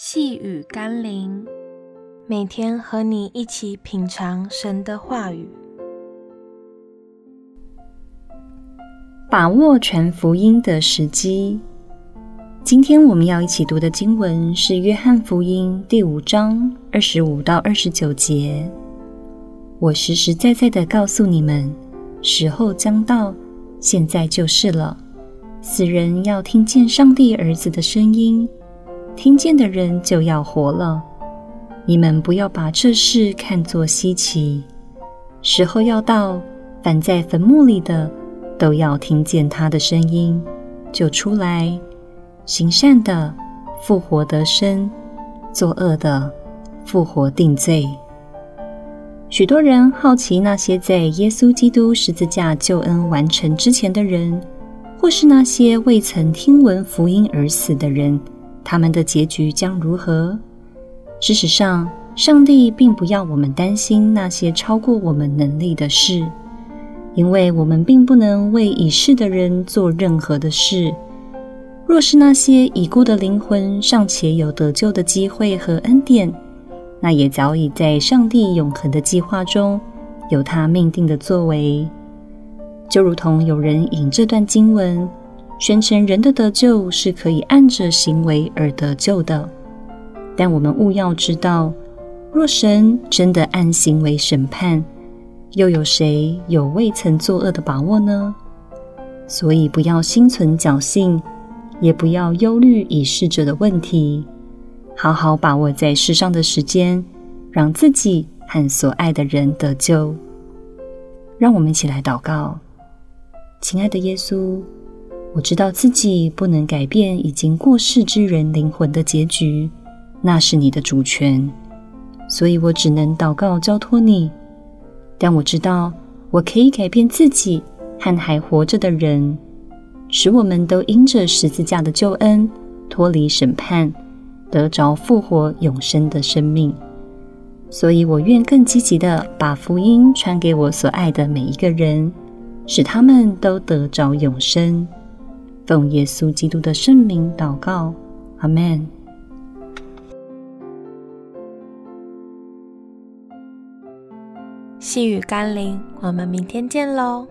细雨甘霖，每天和你一起品尝神的话语，把握全福音的时机。今天我们要一起读的经文是《约翰福音》第五章二十五到二十九节。我实实在在的告诉你们，时候将到，现在就是了。死人要听见上帝儿子的声音。听见的人就要活了。你们不要把这事看作稀奇。时候要到，凡在坟墓里的都要听见他的声音，就出来。行善的复活得生，作恶的复活定罪。许多人好奇那些在耶稣基督十字架救恩完成之前的人，或是那些未曾听闻福音而死的人。他们的结局将如何？事实上，上帝并不要我们担心那些超过我们能力的事，因为我们并不能为已逝的人做任何的事。若是那些已故的灵魂尚且有得救的机会和恩典，那也早已在上帝永恒的计划中有他命定的作为。就如同有人引这段经文。宣称人的得救是可以按着行为而得救的，但我们务要知道，若神真的按行为审判，又有谁有未曾作恶的把握呢？所以不要心存侥幸，也不要忧虑已逝者的问题，好好把握在世上的时间，让自己和所爱的人得救。让我们一起来祷告，亲爱的耶稣。我知道自己不能改变已经过世之人灵魂的结局，那是你的主权，所以我只能祷告交托你。但我知道我可以改变自己和还活着的人，使我们都因着十字架的救恩脱离审判，得着复活永生的生命。所以我愿更积极地把福音传给我所爱的每一个人，使他们都得着永生。奉耶稣基督的圣名祷告，阿门。细雨甘霖，我们明天见喽。